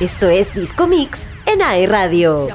Esto es Disco Mix en AE Radio.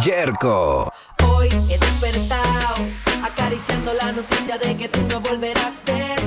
Jerko. Hoy he despertado, acariciando la noticia de que tú no volverás de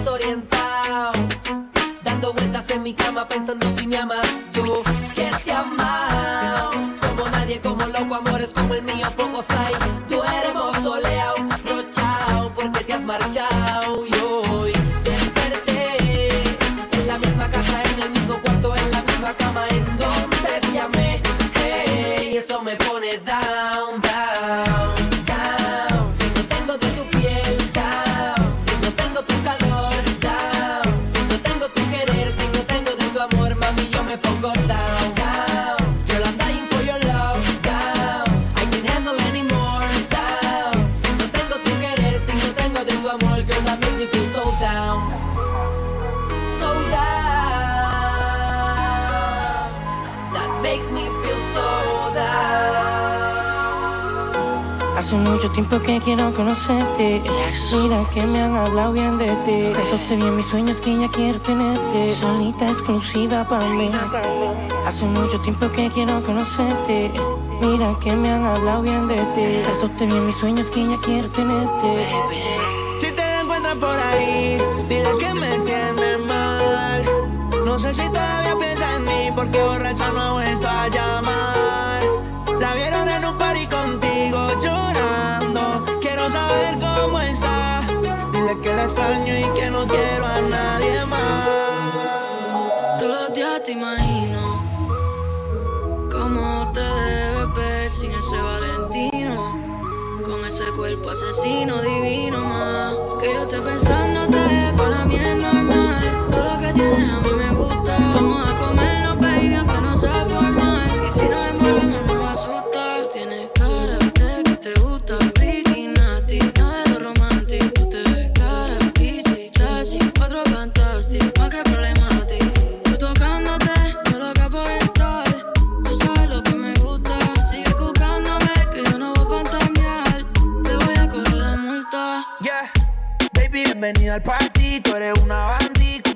That makes me feel so down. Hace mucho tiempo que quiero conocerte. Mira que me han hablado bien de ti. Te okay. bien mis sueños que ya quiero tenerte. Solita exclusiva para ah, mí. Hace mucho tiempo que quiero conocerte. Mira que me han hablado bien de ti. Te bien mis sueños que ya quiero tenerte. porque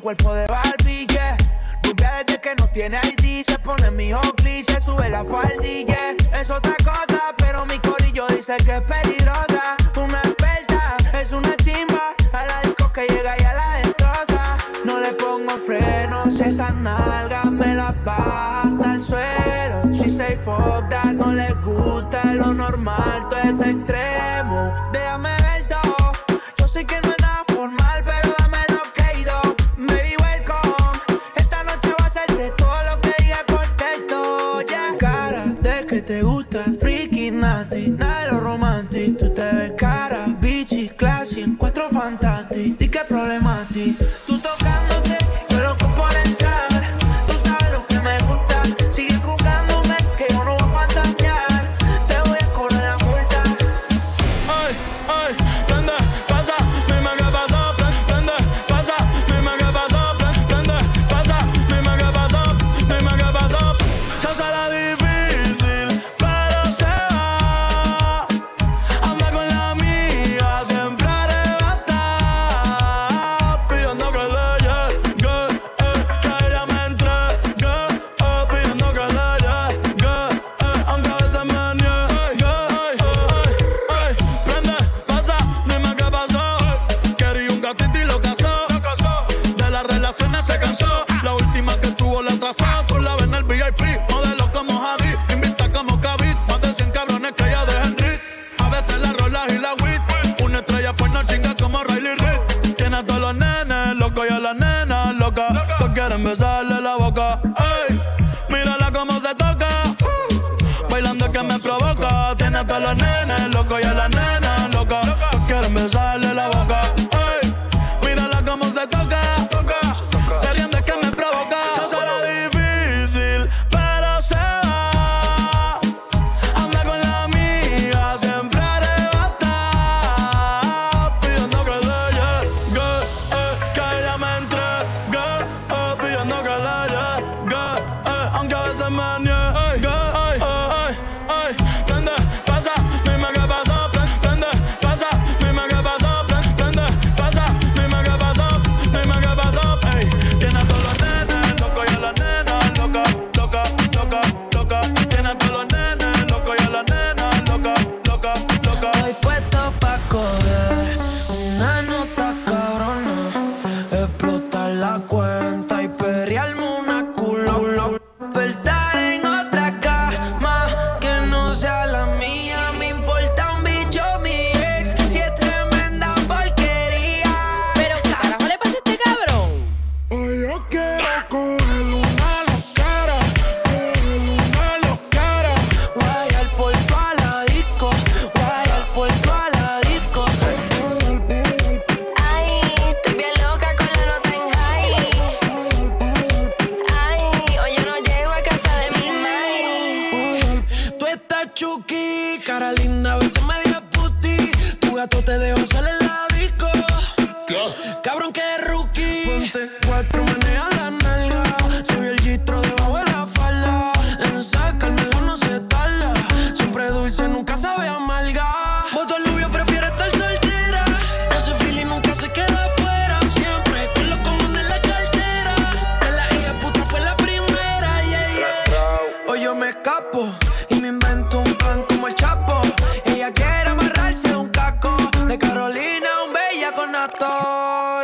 cuerpo de Barbie, yeah. Desde que no tiene ID, se pone mi hockey, se sube la faldilla. Es otra cosa, pero mi corillo dice que es peligrosa. Una experta, es una chimba, a la disco que llega y a la destroza. No le pongo frenos, esas nalgas me las baja hasta el suelo. She say fuck that, no le gusta lo normal, todo es extremo. Déjame ver todo, yo sé que no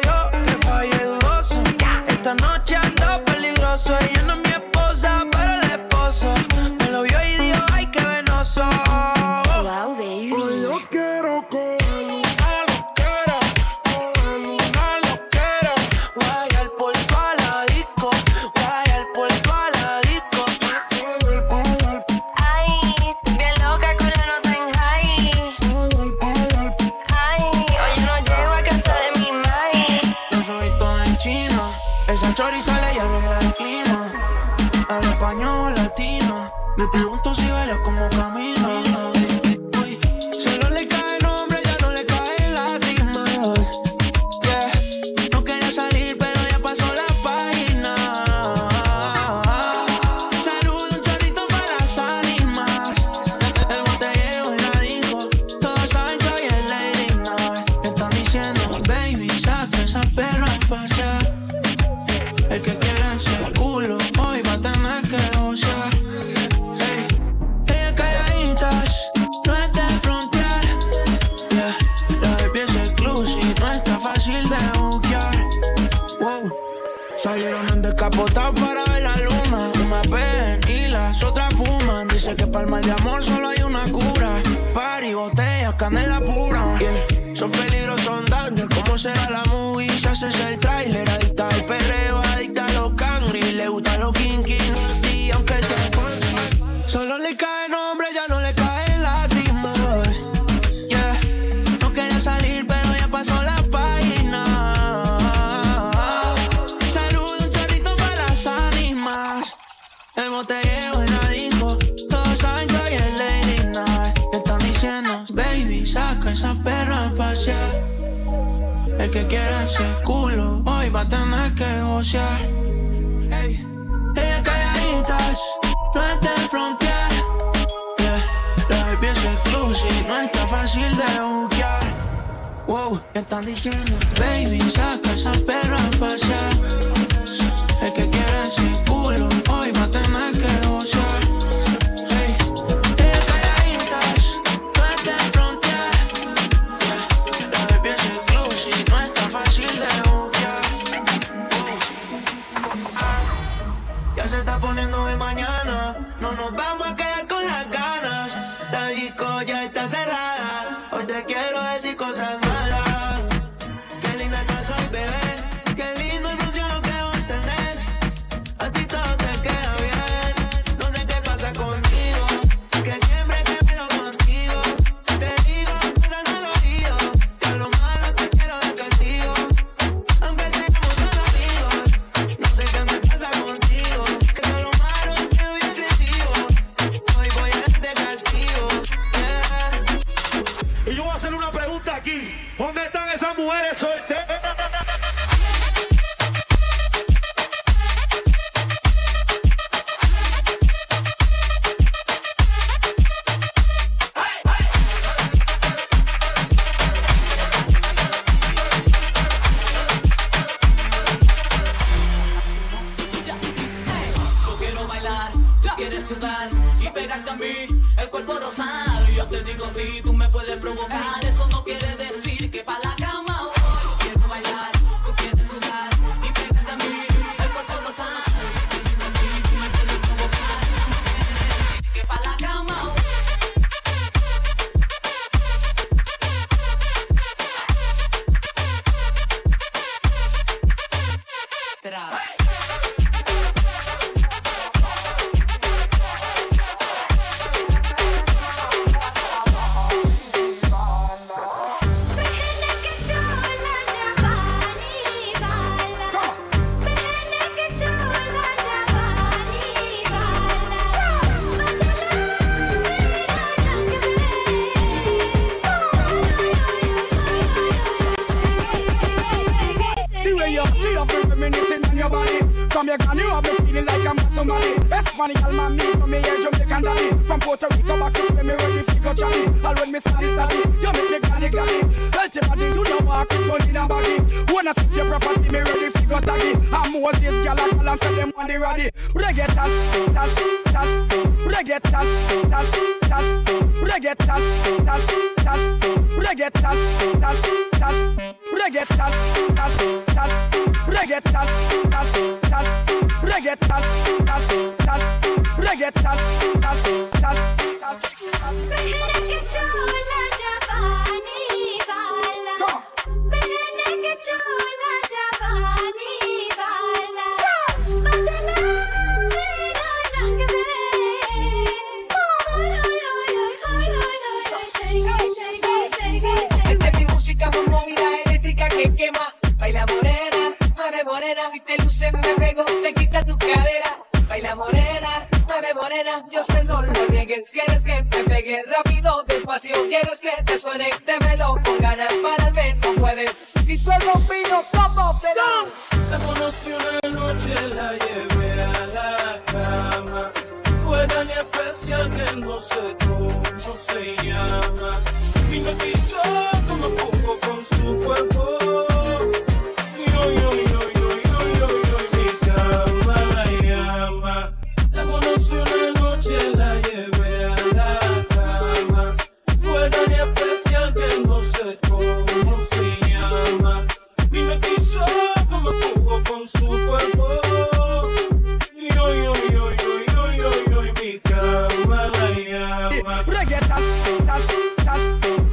yo que fallé dudoso. Esta noche ando peligroso, ella no me esa perra a pasear. El que quiera ese culo, hoy va a tener que gocear. Hey. Hey, calladitas, no está en frontear. Yeah. La baby es exclusive, no fácil de buquear. Wow, me están diciendo, baby, saca esa perra a pasear. Eso no pierde me pego, se quita tu cadera. Baila morena, mueve morena, yo sé no lo niegues. Quieres que me pegue rápido, despacio. Quieres que te suene, te velo con ganas, párate, no puedes. Y tú el bombino, como te La conocí una noche, la llevé a la cama. Fue tan especial que no sé cómo se llama. Y no quiso como poco con su cuerpo. Yo, yo, yo. Reggaeton, cómo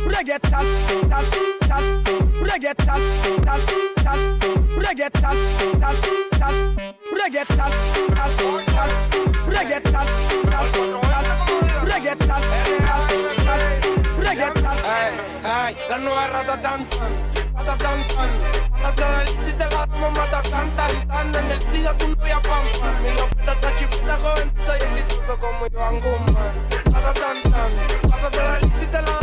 Reggaeton, reggaeton, reggaeton, reggaeton, reggaeton. La nueva rata tan tan, rata tan tan. Pasaste de lista y te ganamos matar tan tan tan. En el tiro tu novia pam pam. Mi lopeta está chipita, jovencita y exitoso como Iván Guzmán. Rata tan tan, pasaste de lista y te la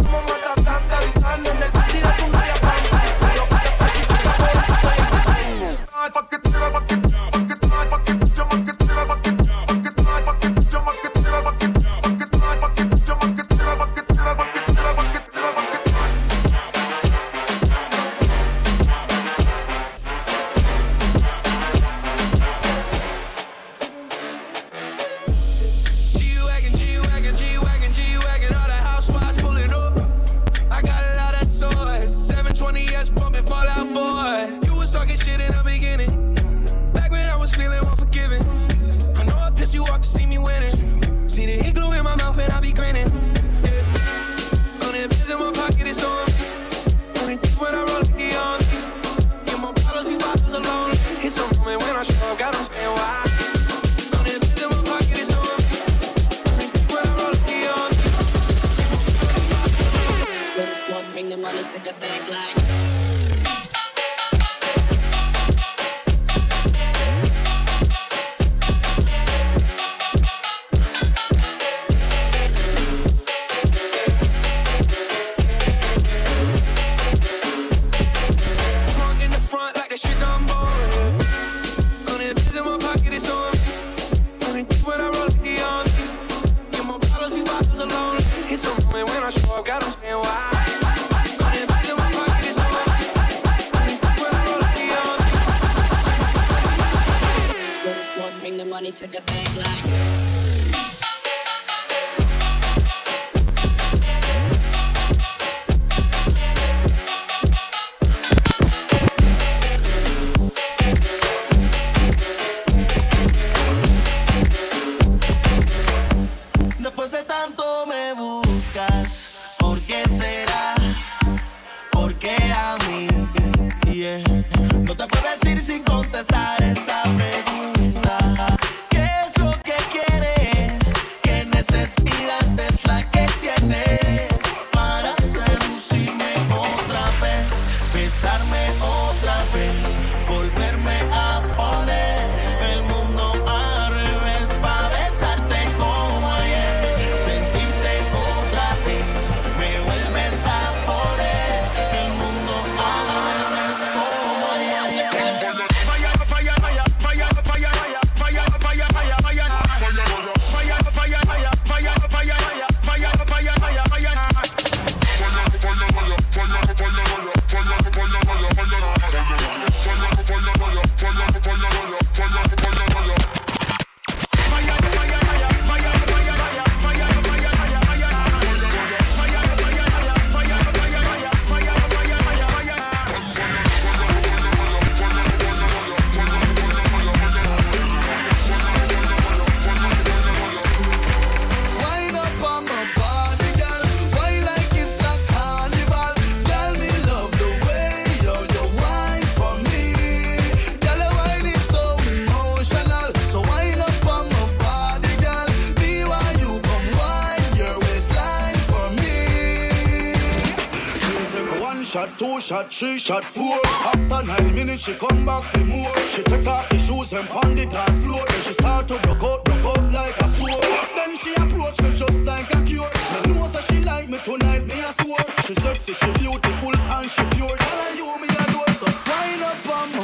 three shot, four. After nine minutes, she come back for more. She take off the shoes and pound the dance floor. Then she start to broke out, broke out like a sword. Then she approach me just like a cure. Me know that she like me tonight, me a swore. She sexy, she beautiful and she pure. Girl, and you me adore. So wind up on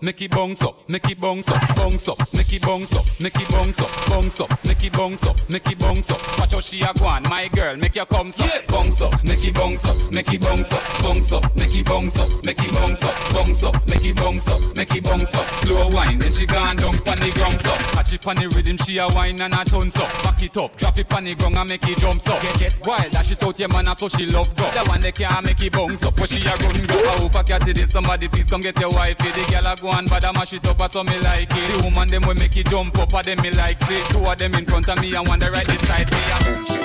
up, make it bounce up, make it bounce up, bounce up, make it bounce up, make it bounce up, bounce up, make it bounce up, make it bounce up. Watch how she a go on, my girl, make your come up, bounce up, make it bounce up, make it bounce up, bounce up, make it bounce up, make it bounce up, bounce up, bounce up, make it bounce up. Slow wine, then she gone down pon the ground up. Catch it pon the rhythm, she a wine and a tons up. Back it up, drop it pon the ground and make it jump up. Get get wild, dash it out your man, so she love go. The one they can't make it bounce up, but she a run go. I hope I catch it, somebody please come get your wife. The girl a go and bad a mash it up, so me like it. The woman them will make it jump up, a them me like it. Two of them in front of me and one the right beside me.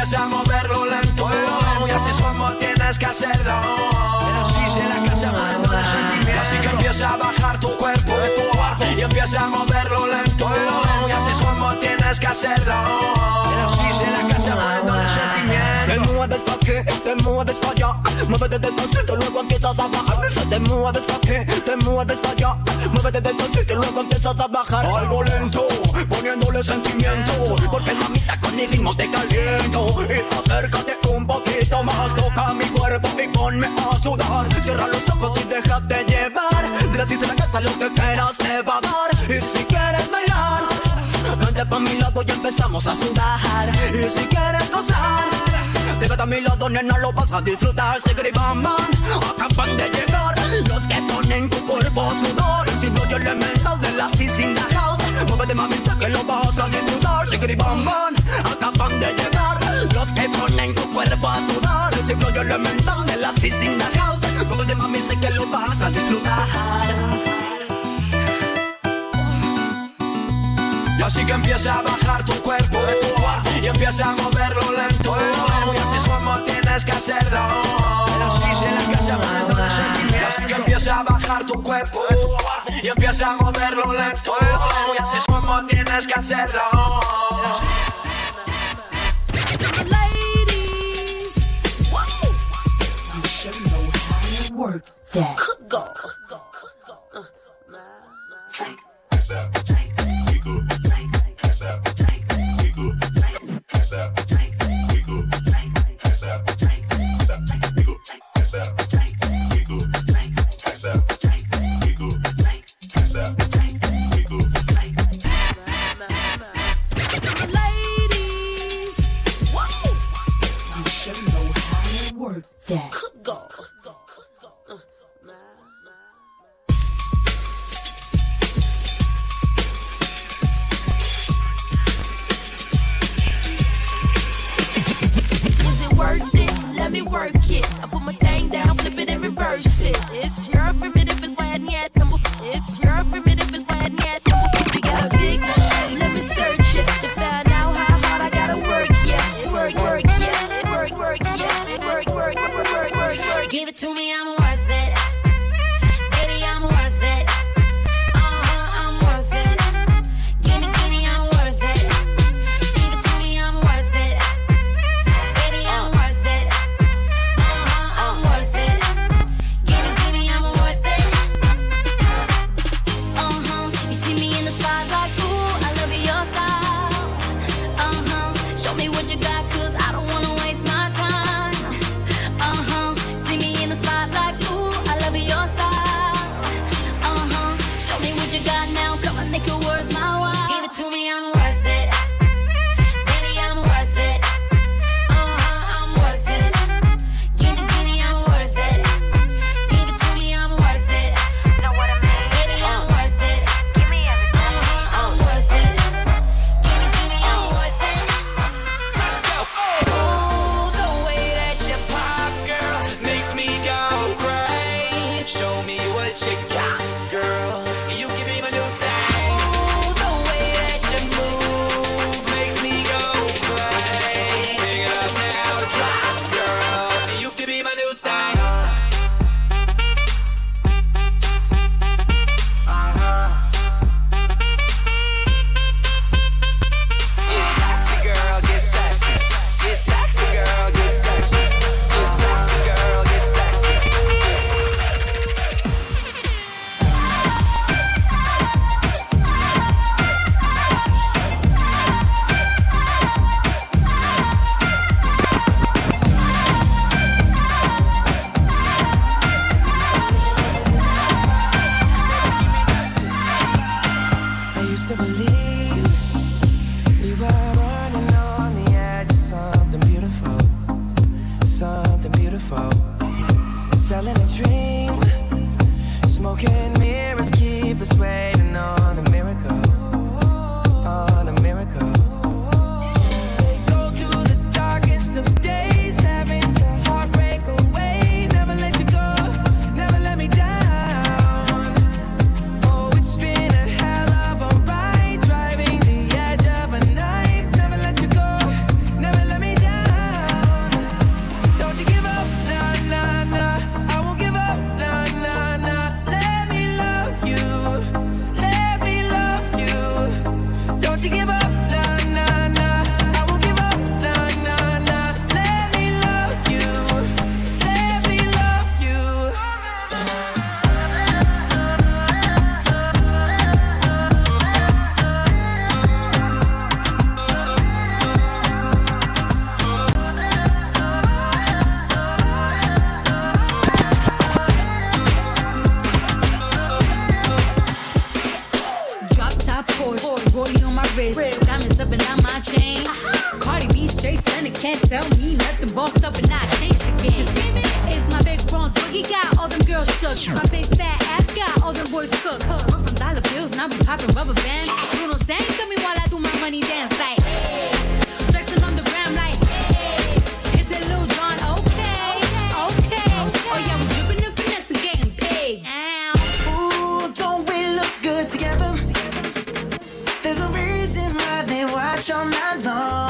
Empieza a moverlo lento. Y así es como tienes que hacerlo. Así se la casa. Así que empieza a bajar tu cuerpo y empieza a moverlo lento. Y así es como tienes que hacerlo. Así se la casa. Te mueves pa' qué, te mueves pa' allá Muévete despacito, luego empiezas a bajar Dice, te mueves pa' qué, te mueves pa' allá Muévete despacito, luego empiezas a bajar Algo lento, poniéndole sentimiento te caliento y acércate un poquito más. Toca mi cuerpo y ponme a sudar. Cierra los ojos y déjate llevar. Gracias a la casa lo que quieras te va a dar. Y si quieres bailar, vente pa' mi lado y empezamos a sudar. Y si quieres gozar, te quedas a mi lado, nena, lo vas a disfrutar. Se gribaman, acaban de llegar los que ponen tu cuerpo a sudor. Si no, yo elementos de la Sissinga House. Muévete mami, sé que lo vas a disfrutar. Se gribaman, acaban los que ponen tu cuerpo a sudar. El ciclo elemental de la Sisina House. Todo de mami sé que lo vas a disfrutar. Y así que empieza a bajar tu cuerpo Y empieza a moverlo lento. Y así es como tienes que hacerlo. Y así que empieza a bajar tu cuerpo Y empieza a moverlo lento. Y así es como tienes que hacerlo. work that. Good God. that Porsche. Rollie on my wrist, diamonds up and down my chain. Cardi B straight stunning, can't tell me nothing. Bossed up and I changed the game. It's my big bronze boogie got all them girls shook. My big fat ass got all them boys cooked. Run from dollar bills and I be popping rubber bands. Bruno Sang, tell me while I do my money dance like. Not your night long.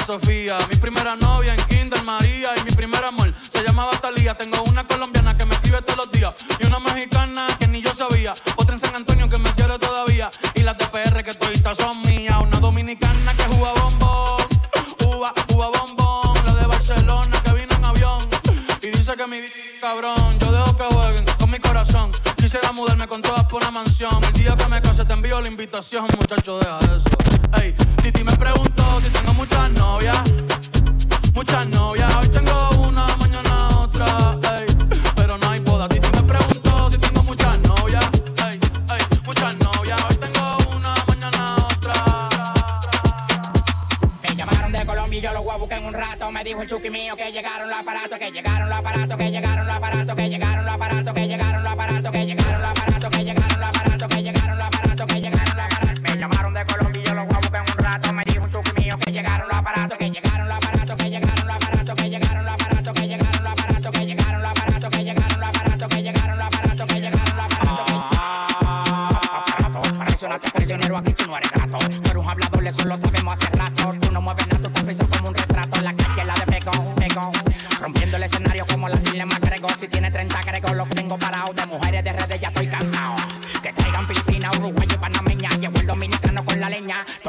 Sofía. Mi primera novia en Kinder María y mi primer amor se llamaba Talía. Tengo una colombiana que me escribe todos los días y una mexicana que ni yo sabía. Otra en San Antonio que me quiere todavía y las de PR que toditas son mías. Una dominicana que juega bombón, uva, uva bombón. La de Barcelona que vino en avión y dice que mi cabrón. Yo dejo que jueguen con mi corazón. Quisiera mudarme con todas por una mansión. La invitación, muchacho, deja eso. Ey, Titi me preguntó si tengo muchas novias. Muchas novias, hoy tengo una, mañana otra. Ey, pero no hay boda. Titi me preguntó si tengo muchas novias. Ey, ey, muchas novias, hoy tengo una, mañana otra. Me llamaron de Colombia y yo los voy a buscar en un rato. Me dijo el chuki mío que llegaron los aparatos, que llegaron los aparatos, que llegaron los aparatos, que llegaron los aparatos, que llegaron los aparatos, que llegaron los aparatos,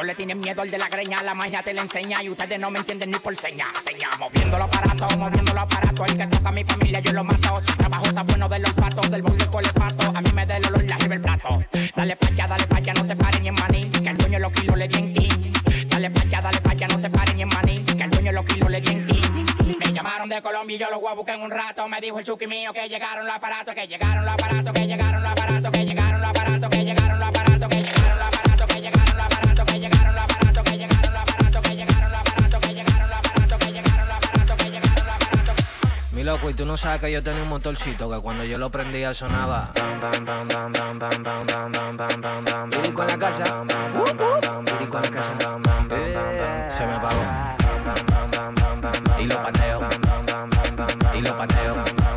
le tienen miedo al de la greña, la magia te la enseña y ustedes no me entienden ni por seña. Seña, moviendo los aparatos, moviendo los aparatos. El que toca a mi familia, yo lo mato. Si trabajo está bueno de los patos, del borde con el pato. A mí me da el olor, la lleva el plato. Dale pa' allá, dale pa' allá, no te pares ni en maní. Que el dueño los kilos le di en ti. Dale pa' allá, dale pa' allá, no te pares ni en maní. Que el dueño los kilos le di en ti. Me llamaron de Colombia y yo los voy a buscar en un rato. Me dijo el chuki mío que llegaron los aparatos, que llegaron los aparatos, que llegaron los y tú no sabes que yo tenía un motorcito que cuando yo lo prendía sonaba. Pirico en la casa. La casa. Eh. Se me apagó. Y lo pateo. Y lo pateo.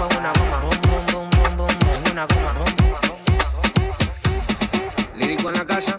tengo una goma, bum, bum, bum, bum, bum. Tengo una goma. Lírico en la casa.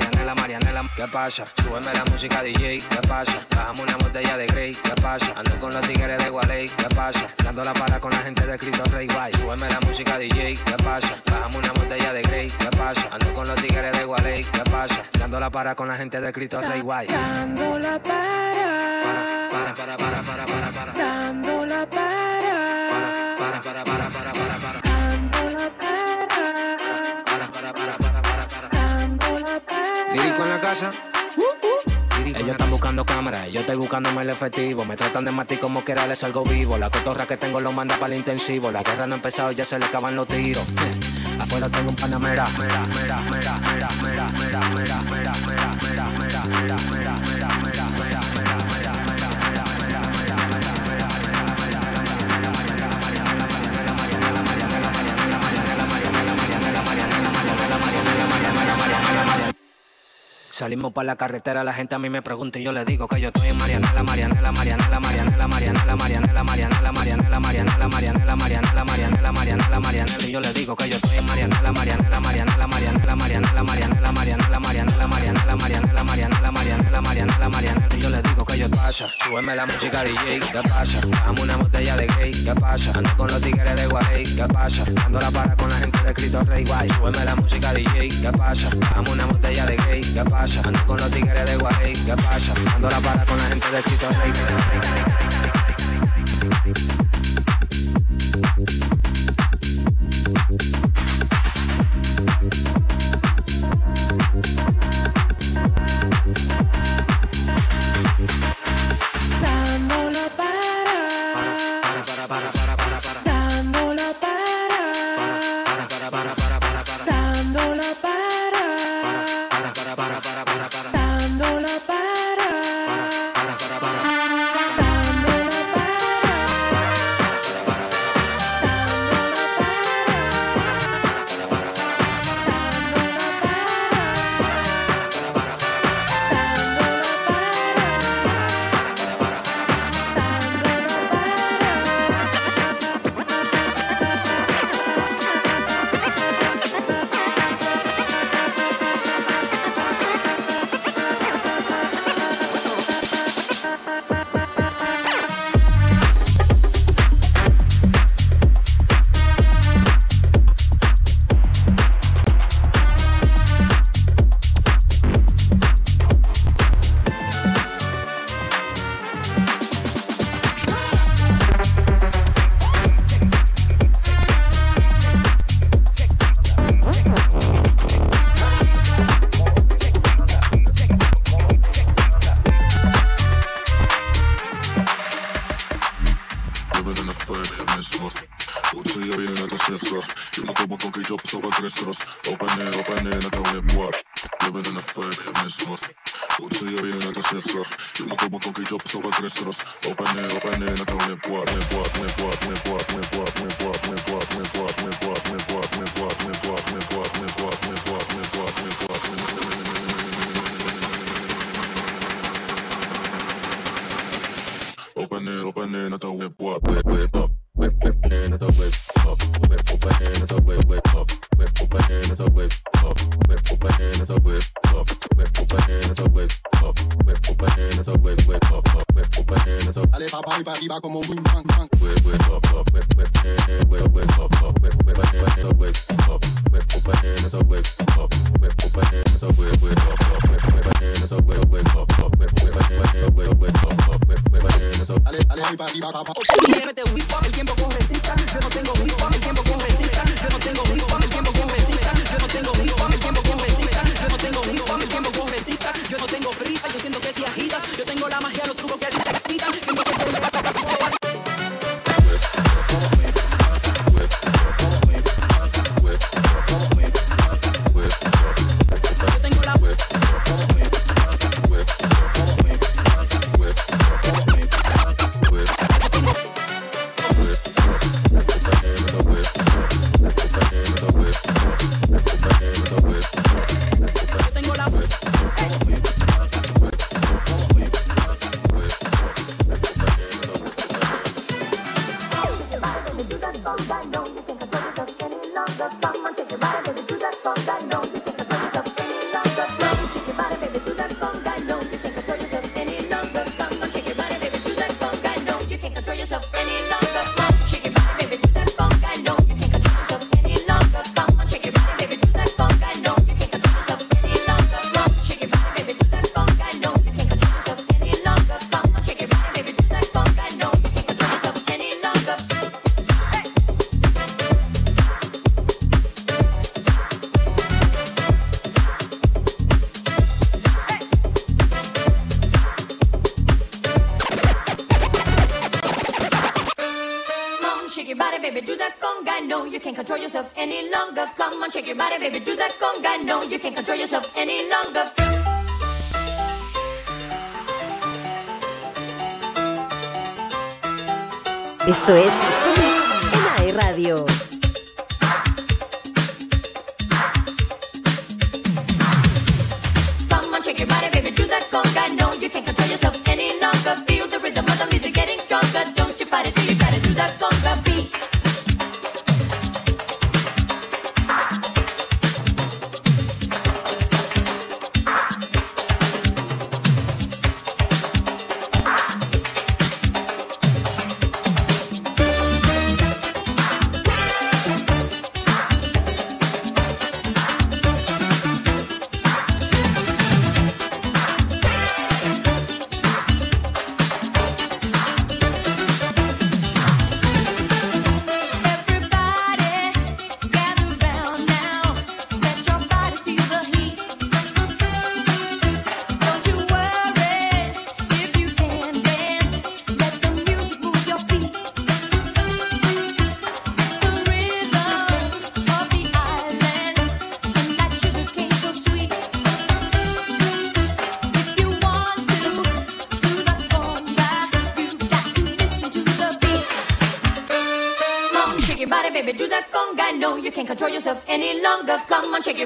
Marianela, Marianela. ¿Qué pasa? Súbeme la música DJ, ¿qué pasa? Bajamos una botella de Grey, ¿qué pasa? Ando con los tigres de Gualey, ¿qué pasa? Dando la para con la gente de Cristo Rey Guay. Súbeme la música DJ, ¿qué pasa? Bajamos una botella de Grey, ¿qué pasa? Ando con los tigres de Gualey, ¿qué pasa? Dando la para con la gente de Cristo Rey Guay. Dando la para, Para, para, para, para, para, para. dando Lírico en la casa. Ellos están buscando cámaras, yo estoy buscándome el efectivo. Me tratan de matar como quiera, les salgo vivo. La cotorra que tengo lo manda para el intensivo. La guerra no ha empezado, ya se le acaban los tiros. Afuera tengo un panamera. Mera, mera, mera, mera, mera, mera, mera, mera, mera, mera, mera, mera, mera, mera, Salimos para la carretera, la gente a mí me pregunta y yo le digo que yo estoy en Marianela, Marianela, Marianela, Marianela, Marianela, Marianela, Marianela, Marianela, Marianela, Marianela, Marianela, Marianela, Marianela, Marianela, y yo le digo que yo estoy en Marianela, Marianela, Marianela, Marianela, Marianela, Marianela, Marianela, Marianela, Marianela, Marianela, Marianela, Marianela, Marianela, Marianela, y yo le digo que yo pasa, súbeme la música DJ, ¿qué pasa? Dame una botella de gay, ¿qué pasa? Ando con los tigres de Guay, ¿qué pasa? Dando la para con la gente de Cristo Rey Guay, súbeme la música DJ, ¿qué pasa? Dame una botella de gay, ¿qué pasa? Ando con los tigres de Guay, ¿qué pasa? Dando la para con la gente de Cristo Rey Esto es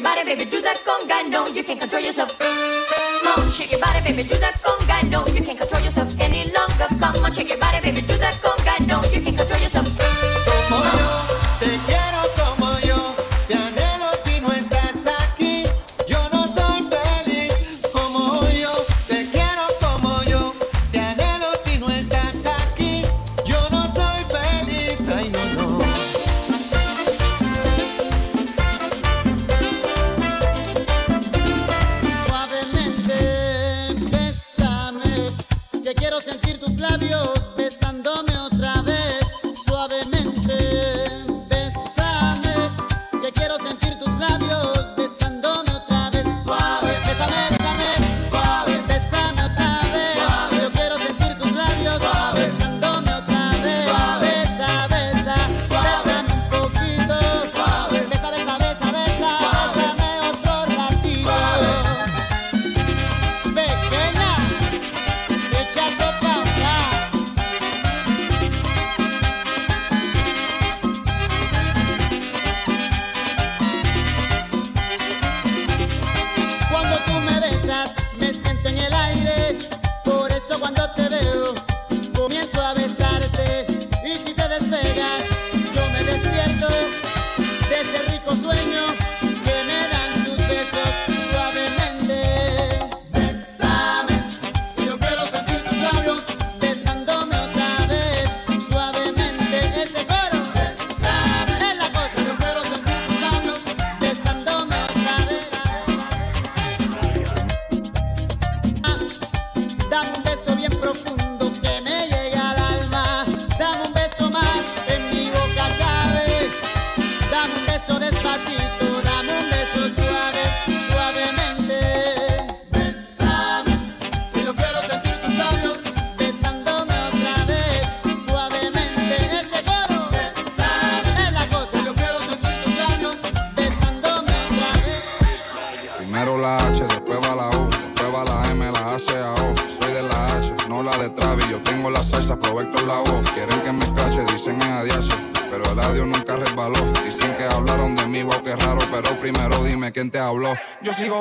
body, baby,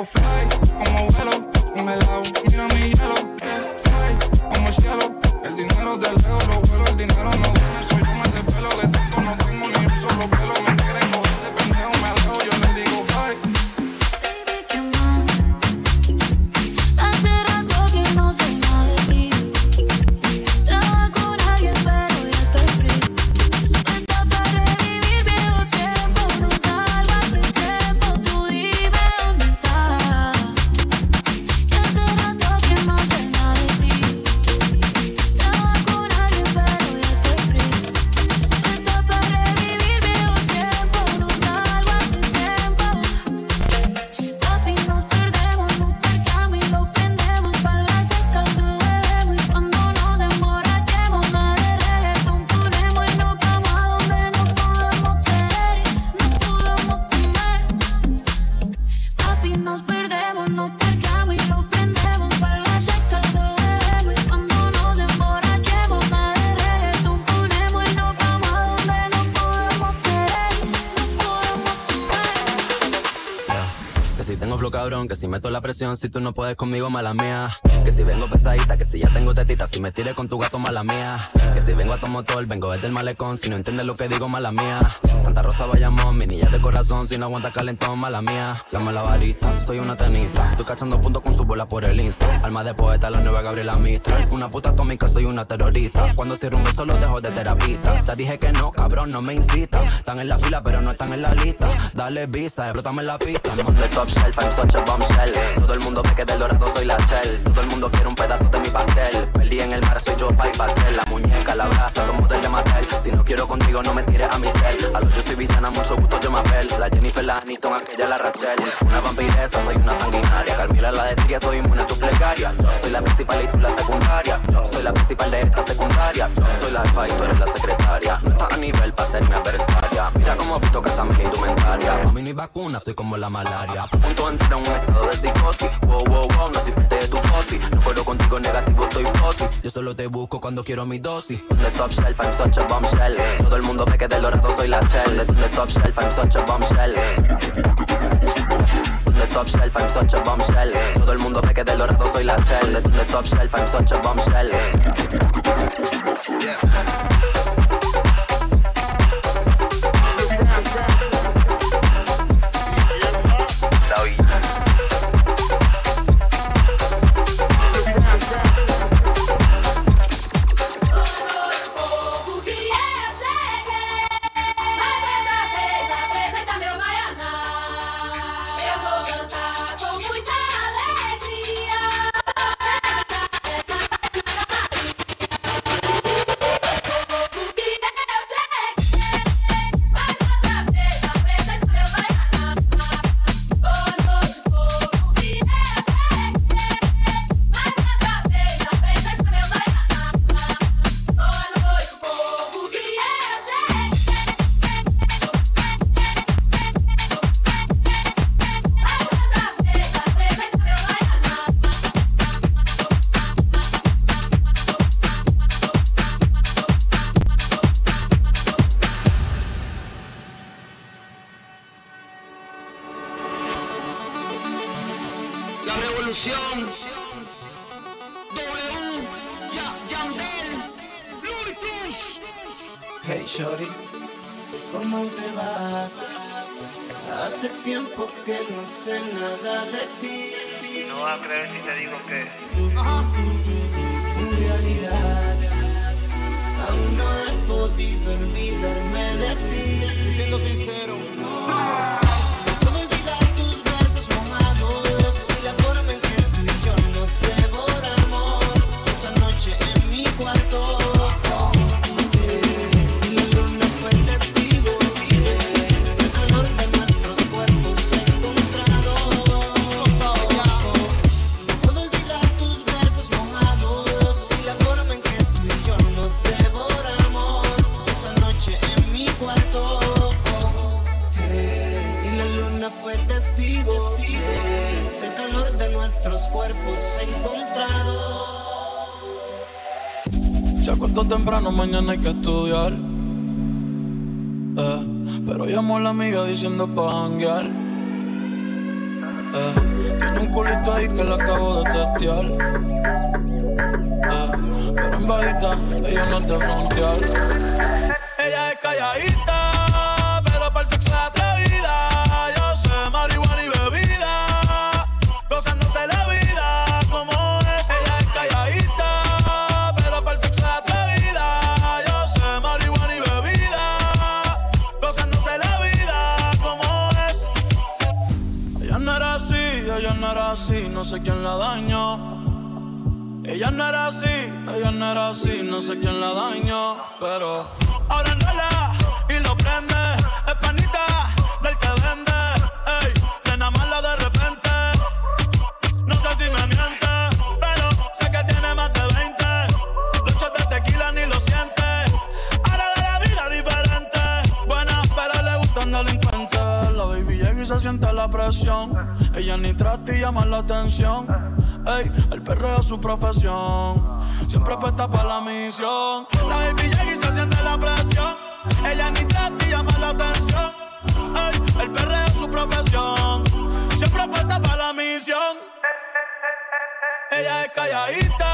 Yo sigo fly, como vuelo, congelado. Mira mi hielo, eh, fly, como el cielo. El dinero de lejos lo vuelo, el dinero no duele. Soy un mal de pelo, de tanto no tengo ni un solo pelo. Tú no puedes conmigo, mala mía. Que si vengo pesadita, que si ya tengo tetita, si me tires con tu gato, mala mía. Que si vengo a tu motor, vengo desde el malecón, si no entiendes lo que digo, mala mía. Bayamón, mi niña de corazón, si no aguanta calentón, mala mía. La malabarista, soy una tenista, estoy cachando puntos con su bola por el insta. Alma de poeta, la nueva Gabriela Mistral. Una puta atómica, soy una terrorista. Cuando cierro un beso, lo dejo de terapista. Te dije que no, cabrón, no me incita. Están en la fila, pero no están en la lista. Dale visa, explótame la pista. I'm on the top shelf, I'm such a bombshell. Todo el mundo ve que del dorado soy la shell. Todo el mundo quiere un pedazo de mi pastel. Perdí en el mar, soy yo, pa' y pastel. La muñeca, la brasa, Mattel. Si no quiero contigo, no me tires a mi cel. A lo yo soy villana, mucho gusto, yo me apel. La Jennifer, la Aniston, aquella, la Rachel. Una vampiresa, soy una sanguinaria. Carmila, la de soy inmune a tu plegaria. Soy la principal y tú la secundaria. Soy la principal de esta secundaria. Soy la alfa y tú eres la secretaria. No estás a nivel para ser mi adversaria. Mira cómo visto que esa mi indumentaria. A mí no hay vacuna, soy como la malaria. A punto de en un estado de psicosis. Wow, wow, wow, no soy de tu posi. No puedo contigo negativo, estoy fósil. Yo solo te busco cuando quiero mi dosis. The top shelf, I'm such a bombshell. Todo el mundo ve que del dorado soy la shell. The top shelf, I'm such a bombshell. The top shelf, I'm such a bombshell. Todo el mundo ve que del dorado soy la shell. The top shelf, I'm such a bombshell. La revolución. W. Ya, Yandel. Hey Shorty, ¿cómo te va? Hace tiempo que no sé nada de ti. No vas a creer si te digo que. En realidad, aún no he podido olvidarme de ti. Siendo sincero. Puedo diciendo pa' janguear. Eh, tiene un culito ahí que la acabo de testear. Eh, pero en bajita, ella no es de frontear. Ella no era así, ella no era así, no sé quién la dañó, pero ahora enrola y lo prende, es panita del que vende, ey, nena mala de repente, no sé si me miente, pero sé que tiene más de 20, los de tequila ni lo siente, ahora de la vida diferente, buena pero le gustan delincuentes, la baby llega y se siente la presión, ella ni trata y llama la atención. Ey, el perreo es su profesión. Siempre puesta para la misión. La baby y se siente la presión. Ella ni y llama la atención. Ey, el perreo es su profesión. Siempre puesta para la misión. Ella es calladita,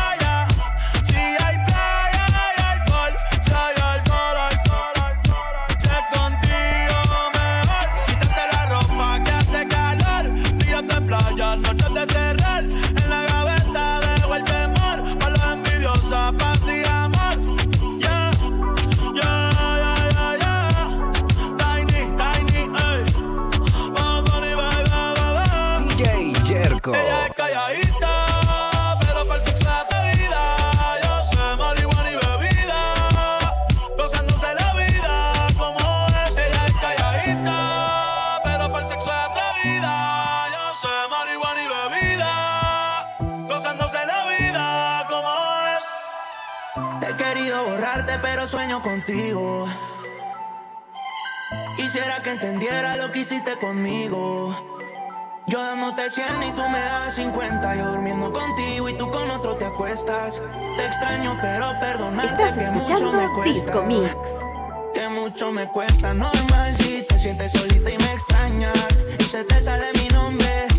pero sueño contigo. Quisiera que entendiera lo que hiciste conmigo. Yo dándote 100 y tú me das 50. Yo durmiendo contigo y tú con otro te acuestas. Te extraño, pero perdonarte Estás que mucho me cuesta. Disco Mix. Que mucho me cuesta. Normal si te sientes solita y me extrañas. Y se te sale mi nombre.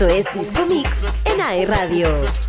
Esto es Disco Mix en AE Radio.